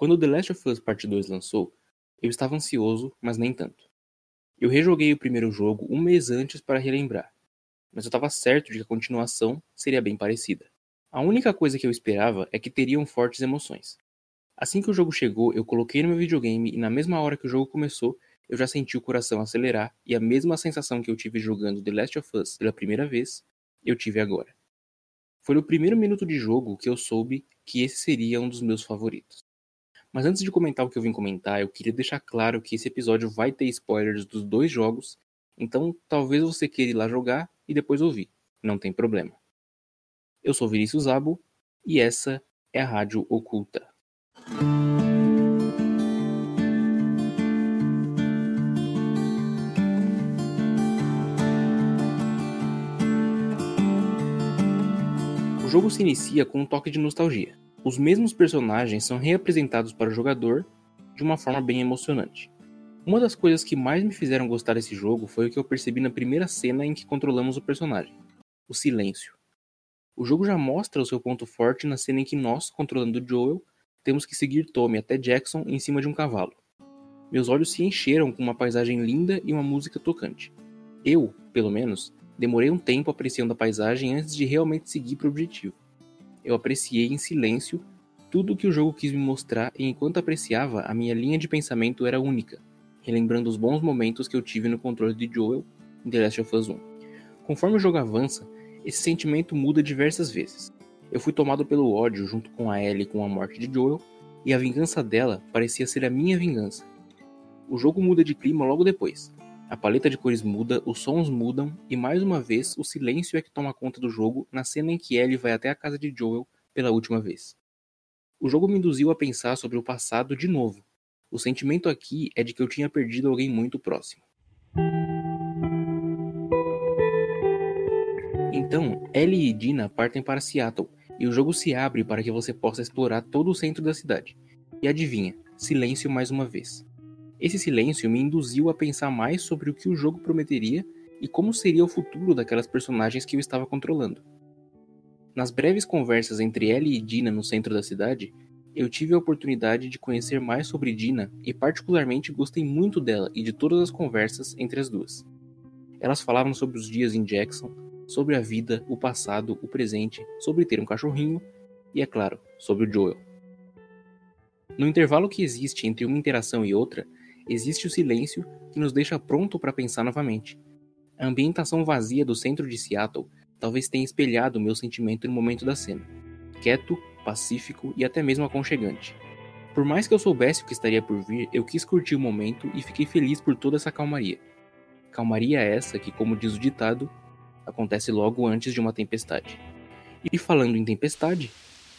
Quando The Last of Us Part 2 lançou, eu estava ansioso, mas nem tanto. Eu rejoguei o primeiro jogo um mês antes para relembrar, mas eu estava certo de que a continuação seria bem parecida. A única coisa que eu esperava é que teriam fortes emoções. Assim que o jogo chegou, eu coloquei no meu videogame e na mesma hora que o jogo começou, eu já senti o coração acelerar e a mesma sensação que eu tive jogando The Last of Us pela primeira vez, eu tive agora. Foi no primeiro minuto de jogo que eu soube que esse seria um dos meus favoritos. Mas antes de comentar o que eu vim comentar, eu queria deixar claro que esse episódio vai ter spoilers dos dois jogos, então talvez você queira ir lá jogar e depois ouvir. Não tem problema. Eu sou Vinícius Zabo e essa é a Rádio Oculta. O jogo se inicia com um toque de nostalgia. Os mesmos personagens são reapresentados para o jogador de uma forma bem emocionante. Uma das coisas que mais me fizeram gostar desse jogo foi o que eu percebi na primeira cena em que controlamos o personagem: o silêncio. O jogo já mostra o seu ponto forte na cena em que nós, controlando Joel, temos que seguir Tommy até Jackson em cima de um cavalo. Meus olhos se encheram com uma paisagem linda e uma música tocante. Eu, pelo menos, demorei um tempo apreciando a paisagem antes de realmente seguir para o objetivo. Eu apreciei em silêncio tudo o que o jogo quis me mostrar e enquanto apreciava, a minha linha de pensamento era única, relembrando os bons momentos que eu tive no controle de Joel em The Last of Us 1. Conforme o jogo avança, esse sentimento muda diversas vezes. Eu fui tomado pelo ódio junto com a Ellie com a morte de Joel, e a vingança dela parecia ser a minha vingança. O jogo muda de clima logo depois. A paleta de cores muda, os sons mudam, e mais uma vez o silêncio é que toma conta do jogo na cena em que Ellie vai até a casa de Joel pela última vez. O jogo me induziu a pensar sobre o passado de novo. O sentimento aqui é de que eu tinha perdido alguém muito próximo. Então, Ellie e Dina partem para Seattle e o jogo se abre para que você possa explorar todo o centro da cidade. E adivinha, silêncio mais uma vez. Esse silêncio me induziu a pensar mais sobre o que o jogo prometeria e como seria o futuro daquelas personagens que eu estava controlando. Nas breves conversas entre Ellie e Dina no centro da cidade, eu tive a oportunidade de conhecer mais sobre Dina e particularmente gostei muito dela e de todas as conversas entre as duas. Elas falavam sobre os dias em Jackson, sobre a vida, o passado, o presente, sobre ter um cachorrinho e, é claro, sobre o Joel. No intervalo que existe entre uma interação e outra, existe o silêncio que nos deixa pronto para pensar novamente. A ambientação vazia do centro de Seattle talvez tenha espelhado o meu sentimento no momento da cena. Quieto, pacífico e até mesmo aconchegante. Por mais que eu soubesse o que estaria por vir, eu quis curtir o momento e fiquei feliz por toda essa calmaria. Calmaria essa que, como diz o ditado, acontece logo antes de uma tempestade. E falando em tempestade,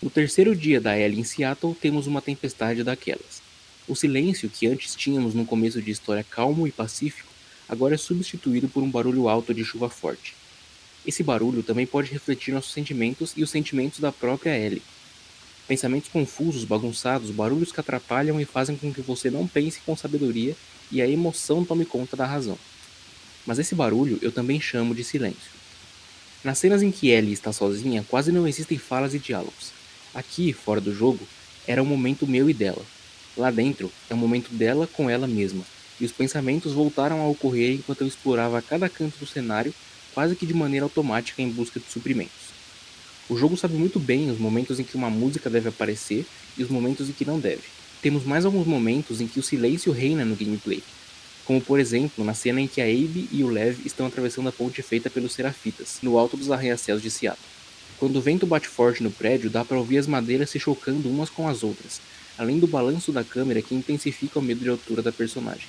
no terceiro dia da Ellie em Seattle temos uma tempestade daquelas. O silêncio que antes tínhamos no começo de história calmo e pacífico agora é substituído por um barulho alto de chuva forte. Esse barulho também pode refletir nossos sentimentos e os sentimentos da própria Ellie. Pensamentos confusos, bagunçados, barulhos que atrapalham e fazem com que você não pense com sabedoria e a emoção tome conta da razão. Mas esse barulho eu também chamo de silêncio. Nas cenas em que Ellie está sozinha, quase não existem falas e diálogos. Aqui, fora do jogo, era um momento meu e dela. Lá dentro, é um momento dela com ela mesma, e os pensamentos voltaram a ocorrer enquanto eu explorava cada canto do cenário, quase que de maneira automática em busca de suprimentos. O jogo sabe muito bem os momentos em que uma música deve aparecer e os momentos em que não deve. Temos mais alguns momentos em que o silêncio reina no gameplay, como por exemplo na cena em que a Abe e o Lev estão atravessando a ponte feita pelos Serafitas, no alto dos arranha-céus de Seattle. Quando o vento bate forte no prédio, dá para ouvir as madeiras se chocando umas com as outras, além do balanço da câmera que intensifica o medo de altura da personagem.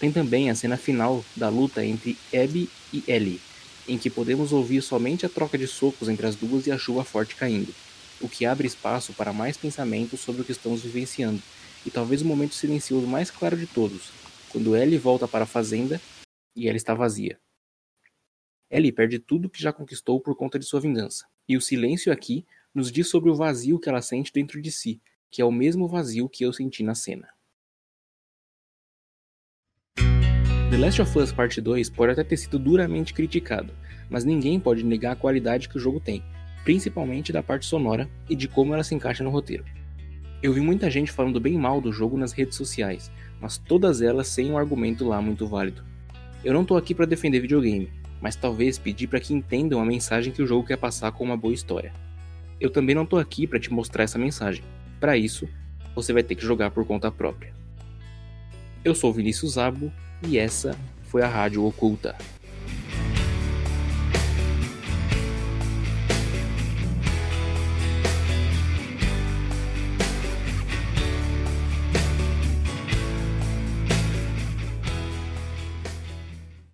Tem também a cena final da luta entre Abby e Ellie, em que podemos ouvir somente a troca de socos entre as duas e a chuva forte caindo, o que abre espaço para mais pensamentos sobre o que estamos vivenciando, e talvez o momento silencioso mais claro de todos, quando Ellie volta para a fazenda e ela está vazia. Ellie perde tudo que já conquistou por conta de sua vingança, e o silêncio aqui nos diz sobre o vazio que ela sente dentro de si, que é o mesmo vazio que eu senti na cena. The Last of Us Part 2 pode até ter sido duramente criticado, mas ninguém pode negar a qualidade que o jogo tem, principalmente da parte sonora e de como ela se encaixa no roteiro. Eu vi muita gente falando bem mal do jogo nas redes sociais, mas todas elas sem um argumento lá muito válido. Eu não tô aqui para defender videogame, mas talvez pedir para que entendam a mensagem que o jogo quer passar com uma boa história. Eu também não tô aqui para te mostrar essa mensagem. Para isso, você vai ter que jogar por conta própria. Eu sou Vinícius Zabo e essa foi a Rádio Oculta.